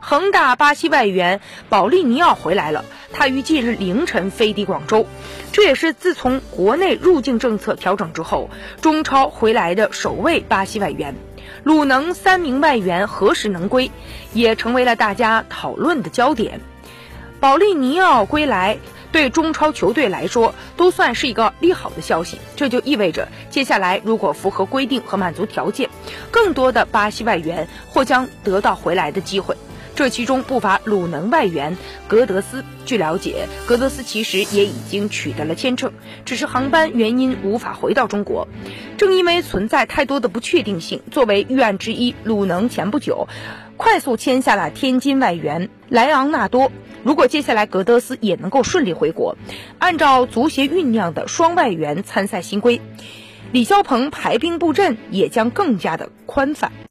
恒大巴西外援保利尼奥回来了，他于近日凌晨飞抵广州，这也是自从国内入境政策调整之后，中超回来的首位巴西外援。鲁能三名外援何时能归，也成为了大家讨论的焦点。保利尼奥归来。对中超球队来说，都算是一个利好的消息。这就意味着，接下来如果符合规定和满足条件，更多的巴西外援或将得到回来的机会。这其中不乏鲁能外援格德斯。据了解，格德斯其实也已经取得了签证，只是航班原因无法回到中国。正因为存在太多的不确定性，作为预案之一，鲁能前不久快速签下了天津外援莱昂纳多。如果接下来格德斯也能够顺利回国，按照足协酝酿的双外援参赛新规，李霄鹏排兵布阵也将更加的宽泛。